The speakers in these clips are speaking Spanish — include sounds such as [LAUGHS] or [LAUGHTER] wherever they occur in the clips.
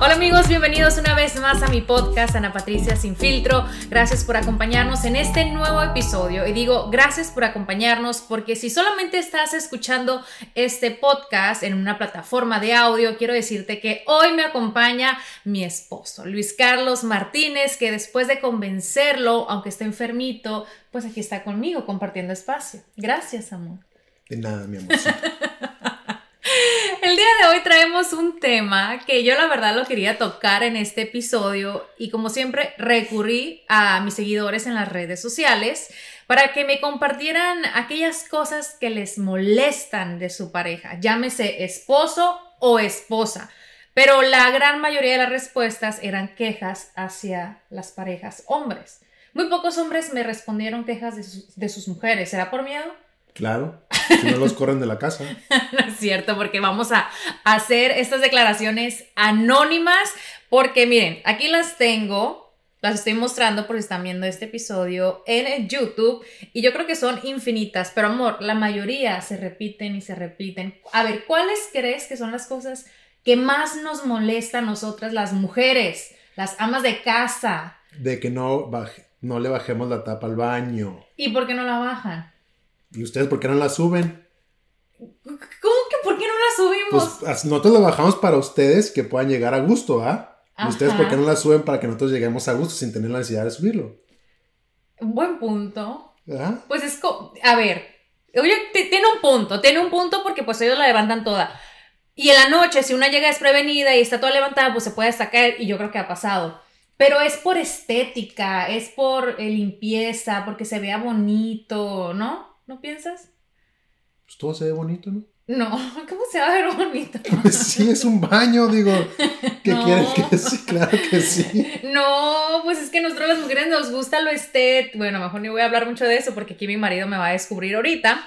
Hola amigos, bienvenidos una vez más a mi podcast Ana Patricia Sin Filtro. Gracias por acompañarnos en este nuevo episodio. Y digo gracias por acompañarnos porque si solamente estás escuchando este podcast en una plataforma de audio, quiero decirte que hoy me acompaña mi esposo, Luis Carlos Martínez, que después de convencerlo, aunque esté enfermito, pues aquí está conmigo compartiendo espacio. Gracias, amor. De nada, mi amor. [LAUGHS] El día de hoy traemos un tema que yo la verdad lo quería tocar en este episodio y como siempre recurrí a mis seguidores en las redes sociales para que me compartieran aquellas cosas que les molestan de su pareja, llámese esposo o esposa. Pero la gran mayoría de las respuestas eran quejas hacia las parejas hombres. Muy pocos hombres me respondieron quejas de sus, de sus mujeres. ¿Será por miedo? Claro, si no los corren de la casa. [LAUGHS] no es cierto, porque vamos a hacer estas declaraciones anónimas, porque miren, aquí las tengo, las estoy mostrando por si están viendo este episodio en YouTube, y yo creo que son infinitas, pero amor, la mayoría se repiten y se repiten. A ver, ¿cuáles crees que son las cosas que más nos molestan a nosotras las mujeres, las amas de casa? De que no, baje, no le bajemos la tapa al baño. ¿Y por qué no la bajan? ¿Y ustedes por qué no la suben? ¿Cómo que por qué no la subimos? Pues nosotros la bajamos para ustedes que puedan llegar a gusto, ¿ah? ¿Y ustedes por qué no la suben para que nosotros lleguemos a gusto sin tener la necesidad de subirlo? Buen punto. ¿Ah? Pues es como, a ver, oye, tiene un punto, tiene un punto porque pues ellos la levantan toda. Y en la noche, si una llega desprevenida y está toda levantada, pues se puede hasta caer y yo creo que ha pasado. Pero es por estética, es por eh, limpieza, porque se vea bonito, ¿no? ¿No piensas? Pues todo se ve bonito, ¿no? No, [LAUGHS] ¿cómo se va a ver bonito? Pues [LAUGHS] sí, es un baño, digo. [LAUGHS] ¿Qué No. quieres que sí? Claro que sí. No, pues es que nosotros las mujeres nos gusta lo estético. Bueno, mejor ni voy a hablar mucho de eso porque aquí mi marido me va a descubrir ahorita.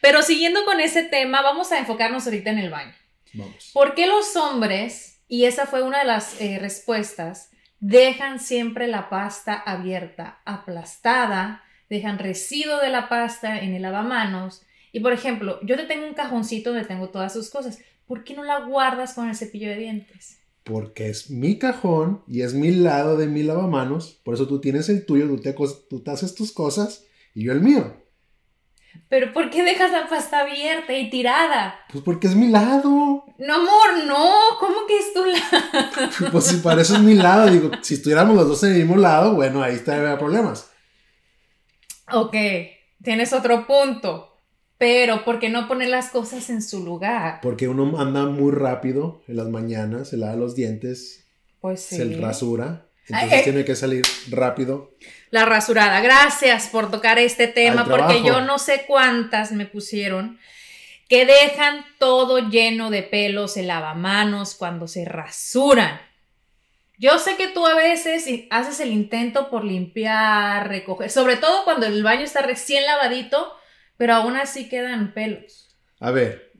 Pero siguiendo con ese tema, vamos a enfocarnos ahorita en el baño. Vamos. ¿Por qué los hombres, y esa fue una de las eh, respuestas, dejan siempre la pasta abierta, aplastada, dejan residuo de la pasta en el lavamanos? Y por ejemplo, yo te tengo un cajoncito donde tengo todas sus cosas. ¿Por qué no la guardas con el cepillo de dientes? Porque es mi cajón y es mi lado de mi lavamanos. Por eso tú tienes el tuyo, tú te, tú te haces tus cosas y yo el mío. Pero ¿por qué dejas la pasta abierta y tirada? Pues porque es mi lado. No, amor, no. ¿Cómo que es tu lado? [LAUGHS] Pues si para eso es mi lado. Digo, si estuviéramos los dos en el mismo lado, bueno, ahí estaría problemas. Ok, tienes otro punto. Pero ¿por qué no poner las cosas en su lugar? Porque uno anda muy rápido en las mañanas, se lava los dientes, Pues sí. se rasura. Entonces eh. tiene que salir rápido. La rasurada. Gracias por tocar este tema porque yo no sé cuántas me pusieron que dejan todo lleno de pelos el lavamanos cuando se rasuran. Yo sé que tú a veces haces el intento por limpiar, recoger, sobre todo cuando el baño está recién lavadito, pero aún así quedan pelos. A ver,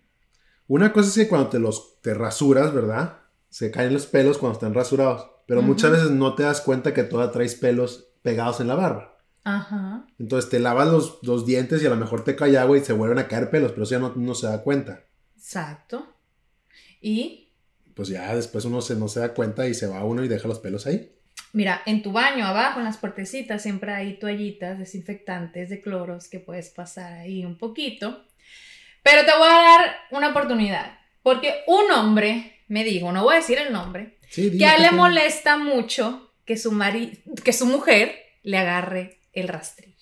una cosa es que cuando te los te rasuras, ¿verdad? Se caen los pelos cuando están rasurados. Pero muchas veces no te das cuenta que todavía traes pelos pegados en la barba. Ajá. Entonces te lavas los, los dientes y a lo mejor te cae agua y se vuelven a caer pelos, pero eso ya no, no se da cuenta. Exacto. Y Pues ya después uno se, no se da cuenta y se va uno y deja los pelos ahí. Mira, en tu baño, abajo, en las puertecitas, siempre hay toallitas desinfectantes de cloros que puedes pasar ahí un poquito. Pero te voy a dar una oportunidad. Porque un hombre me dijo, no voy a decir el nombre, Sí, que a él qué le molesta mucho que su, mari que su mujer le agarre el rastrillo.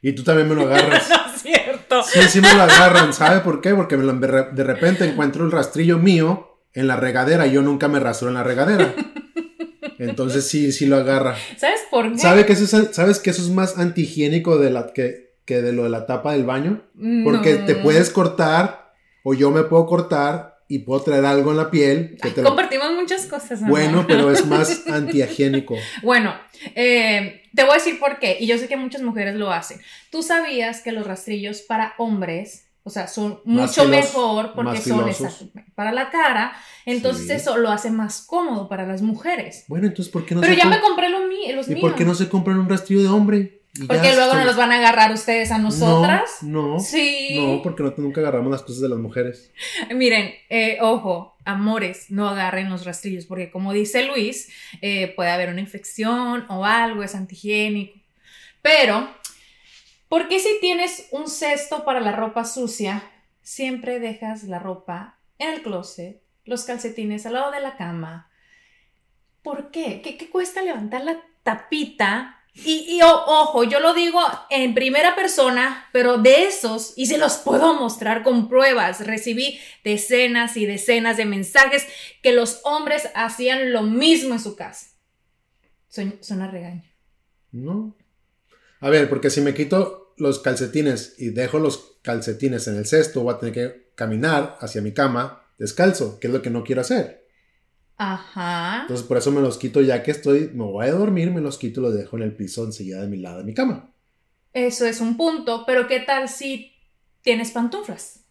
Y tú también me lo agarras. [LAUGHS] No es cierto. Sí, sí me lo agarran. ¿Sabe por qué? Porque me lo- de repente encuentro el rastrillo mío en la regadera yo nunca me rastro en la regadera. [LAUGHS] Entonces sí, sí lo agarra. ¿Sabes por qué? ¿Sabe que eso es, ¿Sabes que eso es más antihigiénico de la, que, que de lo de la tapa del baño? Porque te puedes cortar o yo me puedo cortar y puedo traer algo en la piel. Que Ay, te lo- Compartimos muchas cosas. Bueno, pero es más [LAUGHS] antihigiénico. Bueno, eh, te voy a decir por qué, y yo sé que muchas mujeres lo hacen. ¿Tú sabías que los rastrillos para hombres, o sea, son mucho mejor porque son para la cara? Entonces Sí. eso lo hace más cómodo para las mujeres. Bueno, entonces ¿por qué no Pero se ya me compré los, los ¿Y míos. por qué no se compran un rastrillo de hombre? Y Porque luego no nos van a agarrar ustedes a nosotras. No, no. Sí. No, porque no, nunca agarramos las cosas de las mujeres. [LAUGHS] Miren, eh, ojo, amores, no agarren los rastrillos, porque como dice Luis, eh, puede haber una infección o algo, es antihigiénico. Pero, ¿por qué si tienes un cesto para la ropa sucia, siempre dejas la ropa en el closet, los calcetines al lado de la cama? ¿Por qué? ¿Qué, cuesta levantar la tapita? Y, y, ojo, yo lo digo en primera persona, pero de esos, y se los puedo mostrar con pruebas, recibí decenas y decenas de mensajes que los hombres hacían lo mismo en su casa. Son- Suena a regaño. No. A ver, porque si me quito los calcetines y dejo los calcetines en el cesto, voy a tener que caminar hacia mi cama descalzo, que es lo que no quiero hacer. Ajá. Entonces por eso me los quito ya que estoy, me voy a dormir, me los quito y los dejo en el piso enseguida de mi lado de mi cama. Eso es un punto, pero ¿qué tal si tienes pantuflas?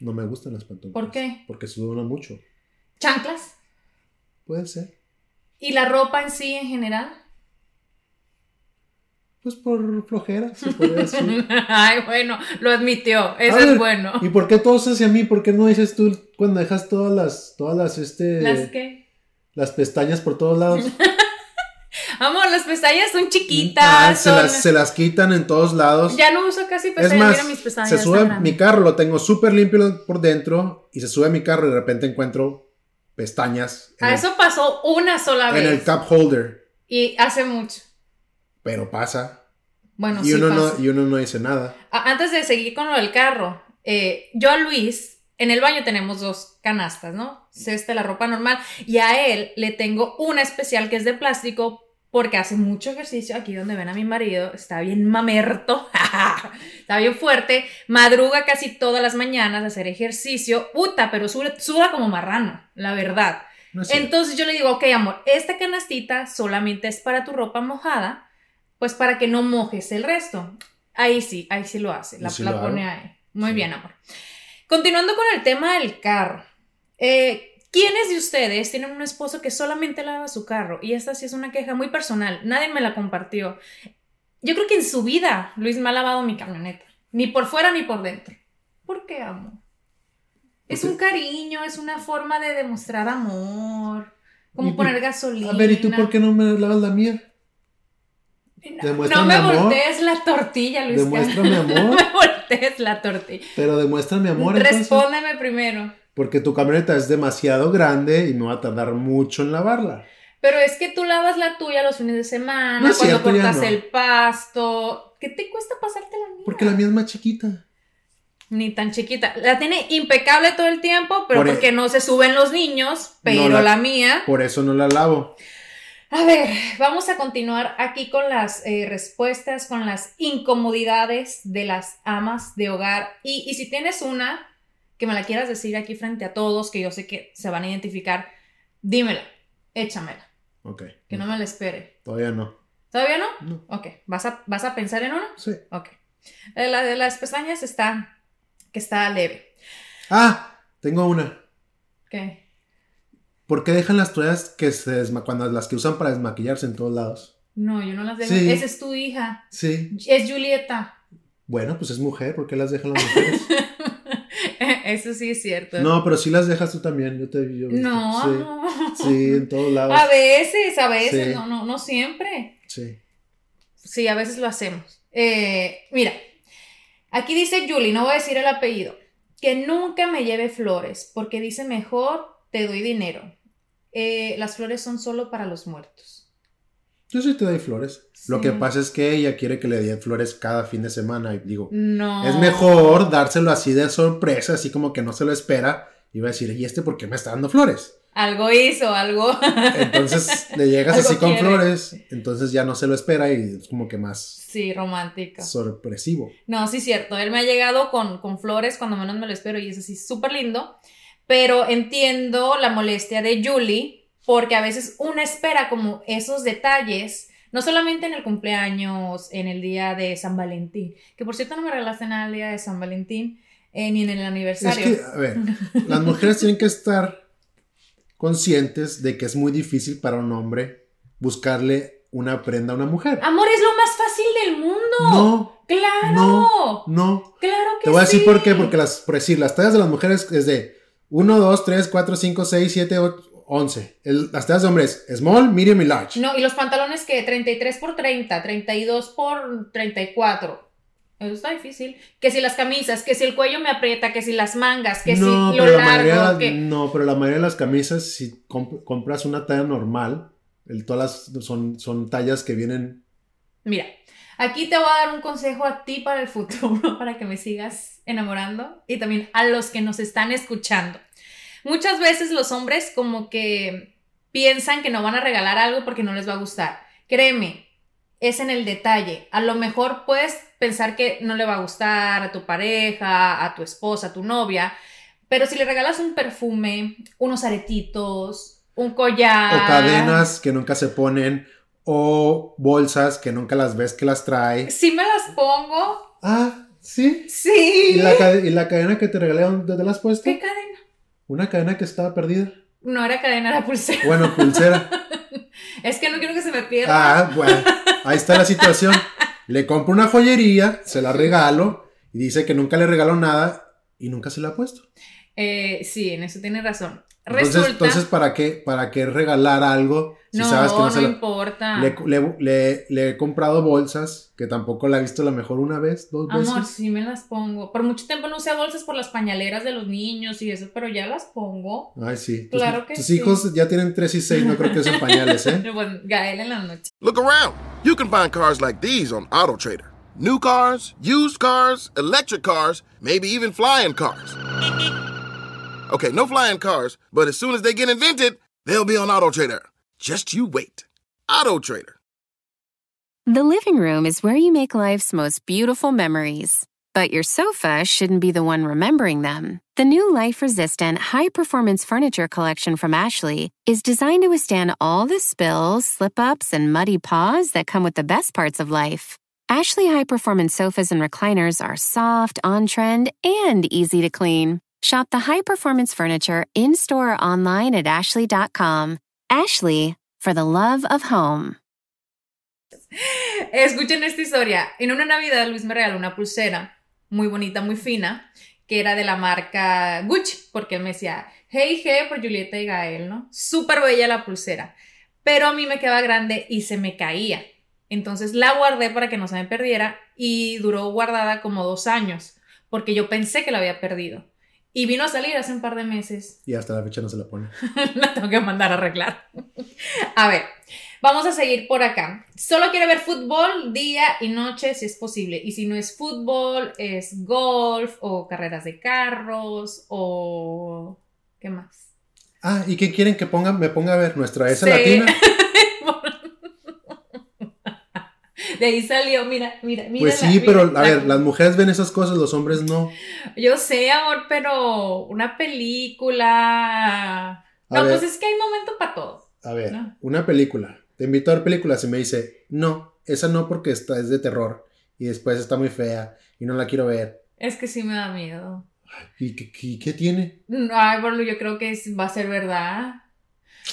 No me gustan las pantuflas. ¿Por qué? Porque sudan mucho. ¿Chanclas? Puede ser. ¿Y la ropa en sí en general? Pues por flojera, se puede [LAUGHS] decir. Ay, bueno, lo admitió. Eso es bueno. ¿Y por qué todos hacia mí? ¿Por qué no dices tú cuando dejas todas las, todas las, este, ¿Las qué? las pestañas por todos lados? [LAUGHS] Amor, las pestañas son chiquitas. Ah, se, las, se las quitan en todos lados. Ya no uso casi es pestañas. más, Mira mis pestañas. se sube mi carro, lo tengo súper limpio por dentro y se sube a mi carro y de repente encuentro pestañas en, A el, eso pasó una sola en vez. el cup holder. Y hace mucho. Pero pasa. Bueno, y, sí uno pasa. no, y uno no dice nada. Antes de seguir con lo del carro, eh, yo a Luis, en el baño tenemos dos canastas, ¿no? Cesta, la ropa normal, y a él le tengo una especial que es de plástico porque hace mucho ejercicio. Aquí donde ven a mi marido, está bien mamerto, [LAUGHS] está bien fuerte, madruga casi todas las mañanas a hacer ejercicio, puta, pero suda, suda como marrano, la verdad. No. Entonces yo le digo, ok, amor, esta canastita solamente es para tu ropa mojada, pues para que no mojes el resto. Ahí sí, ahí sí lo hace, la, sí pone hago. ahí. Muy Sí. bien, amor. Continuando con el tema del carro. Eh, ¿Quiénes de ustedes tienen un esposo que solamente lava su carro? Y esta sí es una queja muy personal, nadie me la compartió. Yo creo que en su vida Luis me ha lavado mi camioneta, ni por fuera ni por dentro. ¿Por qué, amor? Es un cariño, es una forma de demostrar amor, como poner gasolina. A ver, ¿y tú por qué no me lavas la mía? No, Demuéstrame no me amor. voltees la tortilla, Luis. Demuéstrame [LAUGHS] No amor. me voltees la tortilla. Pero demuestra mi amor entonces. Respóndeme primero. Porque tu camioneta es demasiado grande y me va a tardar mucho en lavarla. Pero es que tú lavas la tuya los fines de semana, No cuando cierto, cortas no. el pasto. ¿Qué te cuesta pasarte la mía? Porque la mía es más chiquita. Ni tan chiquita. La tiene impecable todo el tiempo, pero Por e- porque no se suben los niños, pero la- la... mía. Por eso no la lavo. A ver, vamos a continuar aquí con las eh, respuestas, con las incomodidades de las amas de hogar. Y, y si tienes una que me la quieras decir aquí frente a todos, que yo sé que se van a identificar, dímela, échamela, Ok. que no me la espere. Todavía no. ¿Todavía no? No. Ok, ¿vas a, vas a pensar en uno? Sí. Ok. Eh, La de las pestañas está, que está leve. Ah, tengo una. ¿Qué? ¿Por qué dejan las toallas que se desma cuando las que usan para desmaquillarse en todos lados? No, yo no las dejo. Sí. Esa es tu hija. Sí. Es Julieta. Bueno, pues es mujer, ¿por qué las dejan las mujeres? [LAUGHS] Eso sí es cierto. no, pero sí las dejas tú también. Yo te yo he visto. No, Sí. no. Sí, en todos lados. A veces, a veces, Sí. no, no, no siempre. Sí. Sí, a veces lo hacemos. Eh, mira, aquí dice Julie, no voy a decir el apellido. que nunca me lleve flores, porque dice mejor te doy dinero. Eh, las flores son solo para los muertos. Yo sí te doy flores. Lo que pasa es que ella quiere que le dé flores cada fin de semana. Y digo, No. es mejor dárselo así de sorpresa, así como que no se lo espera. Y va a decir, ¿y este por qué me está dando flores? Algo hizo, algo. [LAUGHS] Entonces le llegas así con quiere. flores, entonces ya no se lo espera y es como que más sí, romántico. sorpresivo. No, sí, cierto. Él me ha llegado con, con flores cuando menos me lo espero y es así súper lindo. Pero entiendo la molestia de Julie porque a veces una espera como esos detalles, no solamente en el cumpleaños, en el día de San Valentín, que por cierto no me regalaste nada el día de San Valentín, eh, ni en el Es aniversario. que, a ver, las mujeres tienen que estar conscientes de que es muy difícil para un hombre buscarle una prenda a una mujer. Amor, es lo más fácil del mundo. No, Claro. no, no. Claro que Te voy a decir sí. por qué, porque las, por decir, las tallas de las mujeres es de 1, 2, 3, 4, 5, 6, 7, 8, 11. El- las tallas de hombres, small, medium y large. No, y los pantalones que 33 por 30, 32 por 34. Eso está difícil. Que si las camisas, que si el cuello me aprieta, que si las mangas, que no, si lo pero la mayoría largo, las- que... no, pero la mayoría de las camisas, si comp- compras una talla normal, el, todas las son, son tallas que vienen. Mira, aquí te voy a dar un consejo a ti para el futuro, [LAUGHS] para que me sigas enamorando y también a los que nos están escuchando. Muchas veces los hombres como que piensan que no van a regalar algo porque no les va a gustar. Créeme, es en el detalle. A lo mejor puedes pensar que no le va a gustar a tu pareja, a tu esposa, a tu novia, pero si le regalas un perfume, unos aretitos, un collar. O cadenas que nunca se ponen, o bolsas que nunca las ves que las trae. Si me las pongo, Ah, sí. sí. ¿Y la, y la cadena que te regalé, dónde te la has puesto? ¿Qué cadena? Una cadena que estaba perdida. No era cadena, era pulsera. Bueno, pulsera. [LAUGHS] Es que no quiero que se me pierda. Ah, bueno, ahí está la situación. Le compro una joyería, se la regalo y dice que nunca le regaló nada y nunca se la ha puesto. Eh, sí, en eso tienes razón. Entonces, Resulta. entonces ¿para qué, para qué regalar algo si no, sabes que no, no, se la... importa. Le, le- le- le he comprado bolsas que tampoco la he visto la mejor una vez, dos veces. Amor, sí me las pongo. Por mucho tiempo no usé bolsas por las pañaleras de los niños y eso, pero ya las pongo. Ay, sí. Tus- Claro que tus sí. hijos ya tienen 3 y 6, no creo que usen pañales, ¿eh? [LAUGHS] Bueno, Gael en la noche. Look around. You can find cars like these on AutoTrader. New cars, used cars, electric cars, maybe even flying cars. Okay, no flying cars, but as soon as they get invented, they'll be on Auto Trader. Just you wait. Auto Trader. The living room is where you make life's most beautiful memories. But your sofa shouldn't be the one remembering them. The new life resistant, high performance furniture collection from Ashley is designed to withstand all the spills, slip ups, and muddy paws that come with the best parts of life. Ashley high performance sofas and recliners are soft, on trend, and easy to clean. Shop the high performance furniture in store or online at ashley.com. Ashley, for the love of home. Escuchen esta historia. En una Navidad Luis me regaló una pulsera muy bonita, muy fina, que era de la marca Gucci, porque él me decía, hey, hey, por Julieta y Gael, ¿no? Súper bella la pulsera. Pero a mí me quedaba grande y se me caía. Entonces la guardé para que no se me perdiera y duró guardada como dos años, porque yo pensé que la había perdido. Y vino a salir hace un par de meses Y hasta la fecha no se la pone. [LAUGHS] la tengo que mandar a arreglar. A ver, vamos a seguir por acá. Solo quiere ver fútbol día y noche si es posible. Y si no es fútbol, es golf o carreras de carros o... ¿Qué más? Ah, ¿y qué quieren que ponga, me ponga a ver? ¿Nuestra S Sí. latina? [LAUGHS] [LAUGHS] De ahí salió, mira, mira, mira. Pues sí, mira pero a ver, las mujeres ven esas cosas, los hombres no. Yo sé, amor, pero una película... A no, ver. pues es que hay momento para todo. A ver, No. una película. Te invito a ver películas y me dice, no, esa no porque esta es de terror y después está muy fea y no la quiero ver. Es que sí me da miedo. ¿Y qué, qué- qué tiene? Ay, bueno, yo creo que es- va a ser verdad.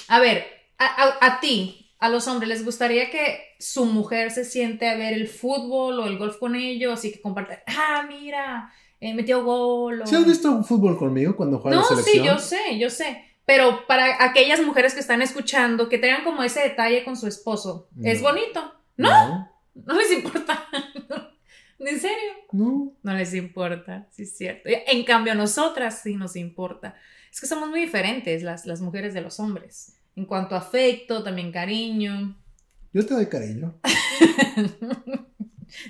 A ver, a, a- a ti, a los hombres, ¿les gustaría que su mujer se siente a ver el fútbol o el golf con ellos y que compartan, ah, mira, eh, metió gol? O... ¿Sí has visto un fútbol conmigo cuando juega No, la sí, selección? yo sé, yo sé. Pero para aquellas mujeres que están escuchando, que tengan como ese detalle con su esposo, es No. bonito. ¿No? No. No les importa. [LAUGHS] ¿En serio? No. No les importa, sí es cierto. En cambio, a nosotras sí nos importa. Es que somos muy diferentes las, las mujeres de los hombres. En cuanto a afecto, también cariño. Yo te doy cariño. [LAUGHS]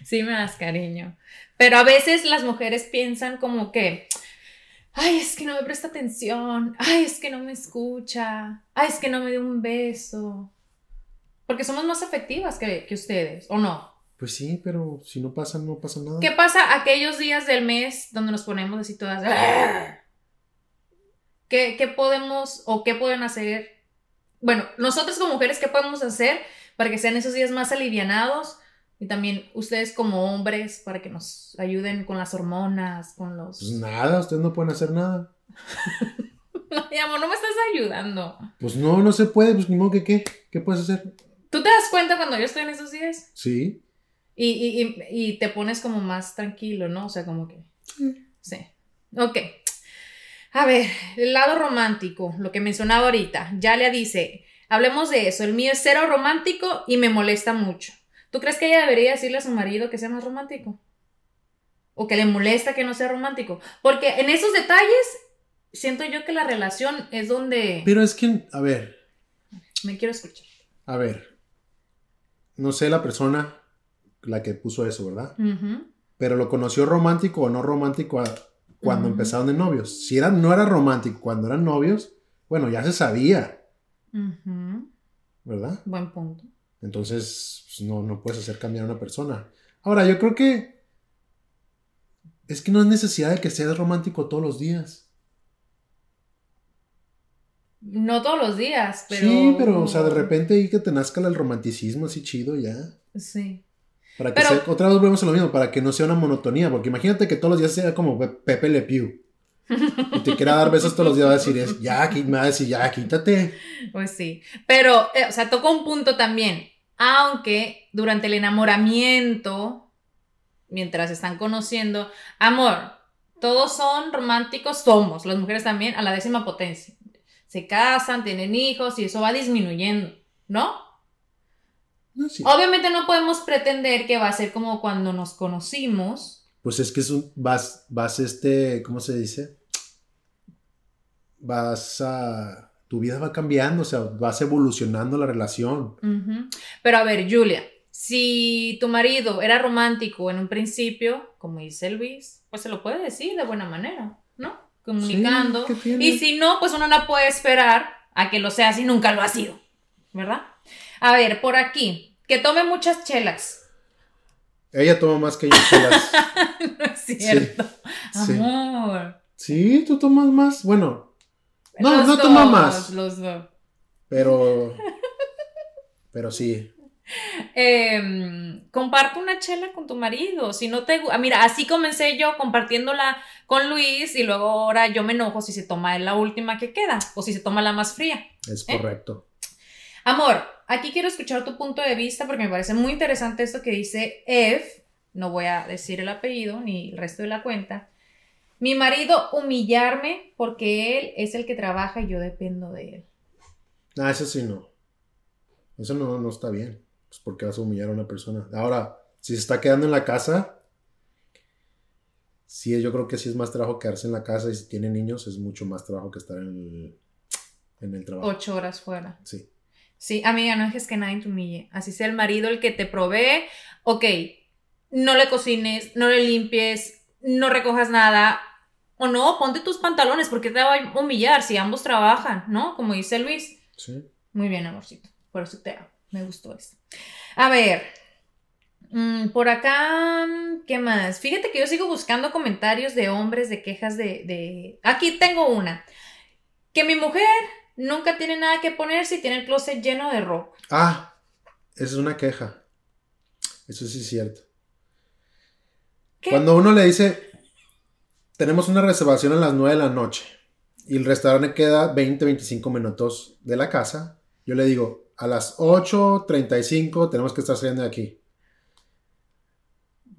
sí me das cariño. Pero a veces las mujeres piensan como que, ay, es que no me presta atención, ay, es que no me escucha, ay, es que no me dio un beso. Porque somos más afectivas que, que ustedes, ¿o no? Pues sí, pero si no pasa, no pasa nada. ¿Qué pasa aquellos días del mes donde nos ponemos así todas? ¿Qué, ¿Qué, podemos o qué pueden hacer? Bueno, nosotros como mujeres, ¿qué podemos hacer para que sean esos días más alivianados? Y también ustedes como hombres, para que nos ayuden con las hormonas, con los... Pues nada, ustedes no pueden hacer nada. [LAUGHS] Mi amor, no me estás ayudando. Pues no, no se puede, pues ni modo que qué. ¿Qué puedes hacer? ¿Tú te das cuenta cuando yo estoy en esos días? Sí. Y, y, y, y te pones como más tranquilo, ¿no? O sea, como que... Sí. Sí. Ok. A ver, el lado romántico, lo que mencionaba ahorita. Yalia dice, hablemos de eso. El mío es cero romántico y me molesta mucho. ¿Tú crees que ella debería decirle a su marido que sea más romántico? ¿O que le molesta que no sea romántico? Porque en esos detalles siento yo que la relación es donde... Pero es que, a ver. Me quiero escuchar. A ver. No sé la persona, la que puso eso, ¿verdad? Uh -huh. Pero lo conoció romántico o no romántico a, cuando uh -huh. empezaron de novios. Si era, no era romántico cuando eran novios, bueno, ya se sabía. Uh -huh. ¿Verdad? Buen punto. Entonces, pues no, no puedes hacer cambiar a una persona. Ahora, yo creo que es que no es necesidad de que seas romántico todos los días. No todos los días, pero. Sí, pero, o sea, de repente ahí que te nazca el romanticismo así chido ya. Sí. Para que Pero- sea, otra vez volvemos a lo mismo, para que no sea una monotonía, porque imagínate que todos los días sea como Pe- Pepe Le Pew. Y te quiera dar besos todos los días, va a decir, es, ya, me va a decir, ya, quítate. Pues sí. Pero, eh, o sea, tocó un punto también. Aunque durante el enamoramiento, mientras están conociendo, amor, todos son románticos, somos, las mujeres también, a la décima potencia. Se casan, tienen hijos y eso va disminuyendo, ¿no? No, sí. Obviamente no podemos pretender que va a ser como cuando nos conocimos. Pues es que es un, vas, vas este, ¿cómo se dice? Vas a, tu vida va cambiando, o sea, vas evolucionando la relación. Pero a ver, Julia, si tu marido era romántico en un principio, como dice Luis, pues se lo puede decir de buena manera, ¿no? Comunicando. Y si no, pues uno no puede esperar a que lo sea si nunca lo ha sido, ¿verdad? A ver, por aquí, que tome muchas chelas. Ella toma más que yo chelas. [LAUGHS] no es cierto. sí. Amor. Sí, tú tomas más. Bueno, no, Los no toma más. Los dos. Pero, pero sí. eh, comparte una chela con tu marido. Si no te ah, mira, así comencé yo compartiéndola con Luis y luego ahora yo me enojo si se toma la última que queda o si se toma la más fría. Es ¿Eh? correcto. Amor, aquí quiero escuchar tu punto de vista porque me parece muy interesante esto que dice Ev. No voy a decir el apellido ni el resto de la cuenta. Mi marido humillarme porque él es el que trabaja y yo dependo de él. Ah, eso sí no. Eso no, no está bien. Pues porque vas a humillar a una persona. Ahora, si se está quedando en la casa, sí, yo creo que sí es más trabajo quedarse en la casa y si tiene niños es mucho más trabajo que estar en el, en el trabajo. Ocho horas fuera. Sí. Sí, amiga, no dejes que nadie te humille. Así sea el marido el que te provee. Ok, no le cocines, no le limpies, no recojas nada. O no, ponte tus pantalones porque te va a humillar si ambos trabajan, ¿no? Como dice Luis. Sí. Muy bien, amorcito. Por eso te amo. Me gustó esto. A ver. mm, por acá, ¿qué más? Fíjate que yo sigo buscando comentarios de hombres, de quejas de, de... Aquí tengo una. Que mi mujer nunca tiene nada que ponerse y tiene el closet lleno de ropa. Ah, esa es una queja. Eso sí es cierto. ¿Qué? Cuando uno le dice, tenemos una reservación a las 9 de la noche y el restaurante queda 20, 25 minutos de la casa, yo le digo, a las 8.35 tenemos que estar saliendo de aquí.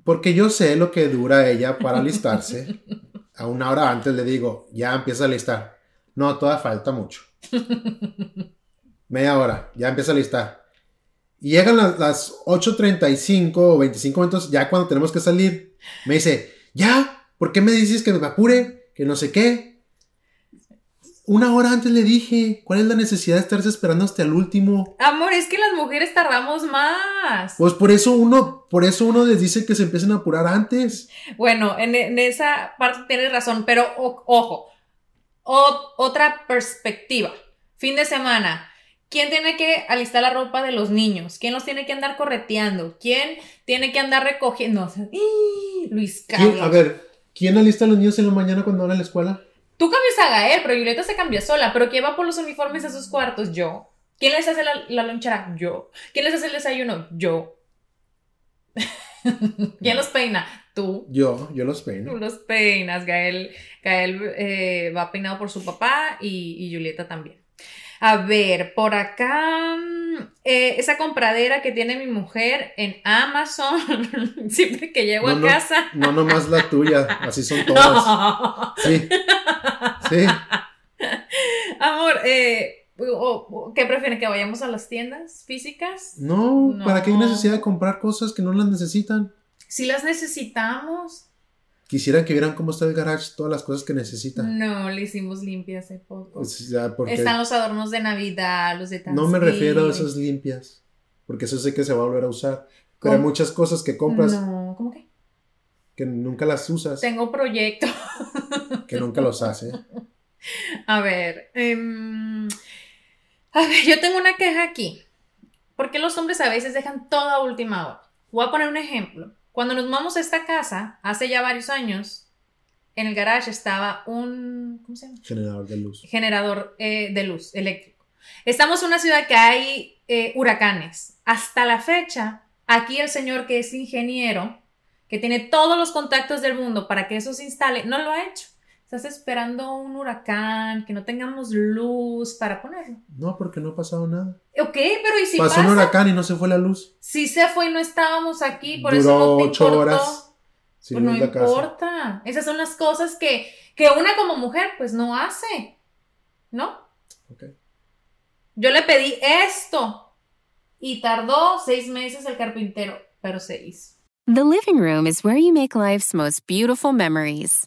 Porque yo sé lo que dura ella para alistarse. [LAUGHS] A una hora antes le digo, ya empieza a alistar. No, todavía falta mucho. [LAUGHS] Media hora, ya empieza a listar. Y llegan las, las 8.35 o 25 minutos, ya cuando tenemos que salir. Me dice, ya, ¿por qué me dices que me apure? Que no sé qué. Una hora antes le dije, ¿cuál es la necesidad de estarse esperando hasta el último? Amor, es que las mujeres tardamos más. Pues por eso uno, por eso uno les dice que se empiecen a apurar antes. Bueno, en, en esa parte tienes razón, pero o- ojo, o- otra perspectiva. Fin de semana. ¿Quién tiene que alistar la ropa de los niños? ¿Quién los tiene que andar correteando? ¿Quién tiene que andar recogiendo? O sea, ¡ih! Luis ¿Quién- Carlos. a ver, ¿quién alista a los niños en la mañana cuando van a la escuela? Tú cambias a Gael, pero Violeta se cambia sola. ¿Pero quién va por los uniformes a sus cuartos? Yo. ¿Quién les hace la, la lonchera? Yo. ¿Quién les hace el desayuno? Yo. [LAUGHS] ¿Quién los peina? Tú. Yo, yo los Tú peino. los peinas. Gael, Gael eh, va peinado por su papá y, y Julieta también. A ver, por acá, mm, eh, esa compradera que tiene mi mujer en Amazon, [LAUGHS] siempre que llego No, a no, casa. no nomás la tuya, así son [LAUGHS] todas. Sí, sí. Amor, eh, ¿qué prefieren? ¿Que vayamos a las tiendas físicas? No, No. ¿para qué hay necesidad de comprar cosas que no las necesitan? Si las necesitamos. Quisiera que vieran cómo está el garage, todas las cosas que necesitan. No, le hicimos limpia hace poco. O sea, porque Están los adornos de Navidad, los de no me refiero a esas limpias, porque eso sé que se va a volver a usar. Pero hay muchas cosas que compras No, ¿cómo que? que nunca las usas, Tengo proyecto. que nunca los hace. [LAUGHS] A ver, em, a ver, yo tengo una queja aquí. ¿Por qué los hombres a veces dejan todo a última hora? Voy a poner un ejemplo. Cuando nos mudamos a esta casa, hace ya varios años, en el garage estaba un, ¿cómo se llama? Generador de luz. generador eh, de luz eléctrico. Estamos en una ciudad que hay eh, huracanes. Hasta la fecha, aquí el señor que es ingeniero, que tiene todos los contactos del mundo para que eso se instale, no lo ha hecho. Estás esperando un huracán, que no tengamos luz para ponerlo. No, porque no ha pasado nada. Ok, pero ¿y si Pasó pasa? un huracán y no se fue la luz. Si se fue y no estábamos aquí, por Duró eso no te ocho importó. horas. sin Pues no casa. importa. Esas son las cosas que, que una como mujer pues no hace. ¿No? Ok. Yo le pedí esto y tardó seis meses el carpintero, pero se hizo. The living room is where you make life's most beautiful memories.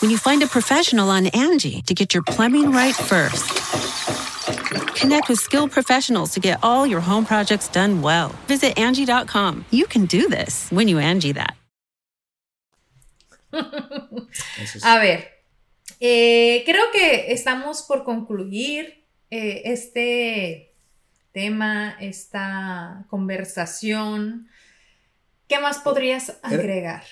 When you find a professional on Angie to get your plumbing right first. Connect with skilled professionals to get all your home projects done well. Visit Angie.com. You can do this when you Angie that. A ver, eh, creo que estamos por concluir eh, este tema, esta conversación. ¿Qué más podrías agregar?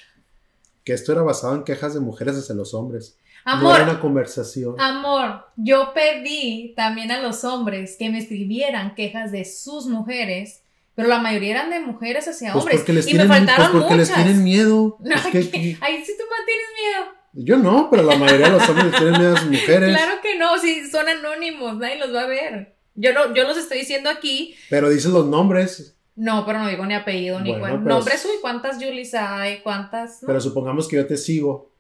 Que esto era basado en quejas de mujeres hacia los hombres. No Amor, era una conversación. Amor, yo pedí también a los hombres que me escribieran quejas de sus mujeres, pero la mayoría eran de mujeres hacia Pues hombres. y tienen, me faltaron pues porque les muchas. tienen miedo. No, que- que- Ay, si tú me tienes miedo. yo no, pero la mayoría de los hombres les tienen miedo a sus mujeres. Claro que no, si son anónimos, nadie los va a ver. Yo, no, yo los estoy diciendo aquí. Pero dices los nombres. No, pero no digo ni apellido ni Bueno, pero- Nombres, uy, ¿cuántas Julis hay? ¿Cuántas? no? Pero supongamos que yo te sigo.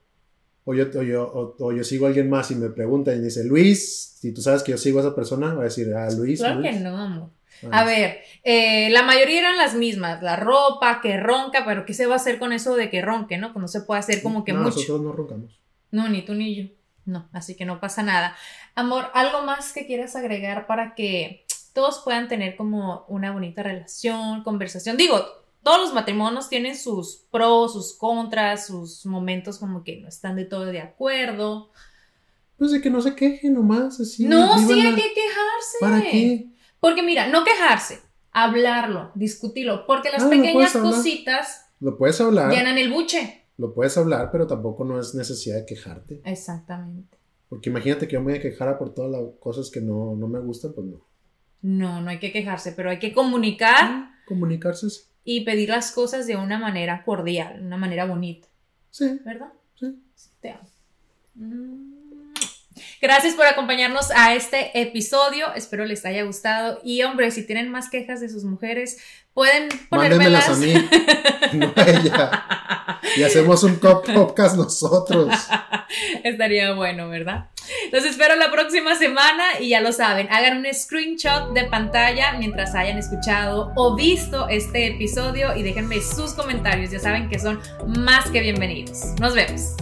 O yo, o, yo, o, o yo sigo a alguien más y me pregunta y dice, Luis, si tú sabes que yo sigo a esa persona, va a decir, ah, Luis. Claro Luis. que no, amor. Ah, A ver, eh, la mayoría eran las mismas, la ropa, que ronca, pero ¿qué se va a hacer con eso de que ronque, no? Pues no se puede hacer como que no, mucho. Nosotros no roncamos. No, ni tú ni yo. No, así que no pasa nada. Amor, ¿algo más que quieras agregar para que todos puedan tener como una bonita relación, conversación? Digo, todos los matrimonios tienen sus pros, sus contras, sus momentos como que no están de todo de acuerdo. Pues de que no se quejen nomás, así. no, sí hay que quejarse. ¿Para qué? Porque mira, no quejarse, hablarlo, discutirlo, porque las Ah, pequeñas cositas Lo puedes hablar. llenan el buche. Lo puedes hablar, pero tampoco no es necesidad de quejarte. Exactamente. Porque imagínate que yo me voy a quejara por todas las cosas que no, no me gustan, pues no. No, no hay que quejarse, pero hay que comunicar Comunicarse es- y pedir las cosas de una manera cordial, una manera bonita. Sí. ¿Verdad? Sí. Te amo. Gracias por acompañarnos a este episodio. Espero les haya gustado. Y hombre, si tienen más quejas de sus mujeres, pueden ponérmelas. A mí, [LAUGHS] no a ella. Y hacemos un podcast nosotros. [LAUGHS] Estaría bueno, ¿verdad? Los espero la próxima semana y ya lo saben, hagan un screenshot de pantalla mientras hayan escuchado o visto este episodio y déjenme sus comentarios. Ya saben que son más que bienvenidos. Nos vemos.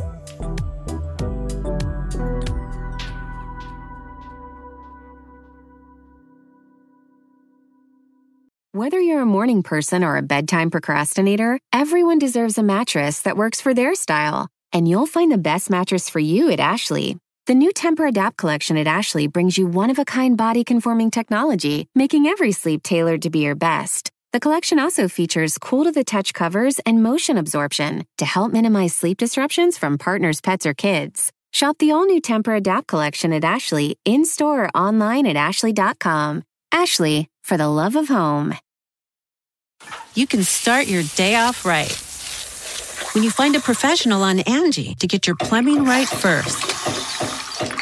Whether you're a morning person or a bedtime procrastinator, everyone deserves a mattress that works for their style. And you'll find the best mattress for you at Ashley. The new Temper Adapt collection at Ashley brings you one of a kind body conforming technology, making every sleep tailored to be your best. The collection also features cool to the touch covers and motion absorption to help minimize sleep disruptions from partners, pets, or kids. Shop the all new Temper Adapt collection at Ashley in store or online at ashley.com. Ashley, for the love of home. You can start your day off right. When you find a professional on Angie to get your plumbing right first.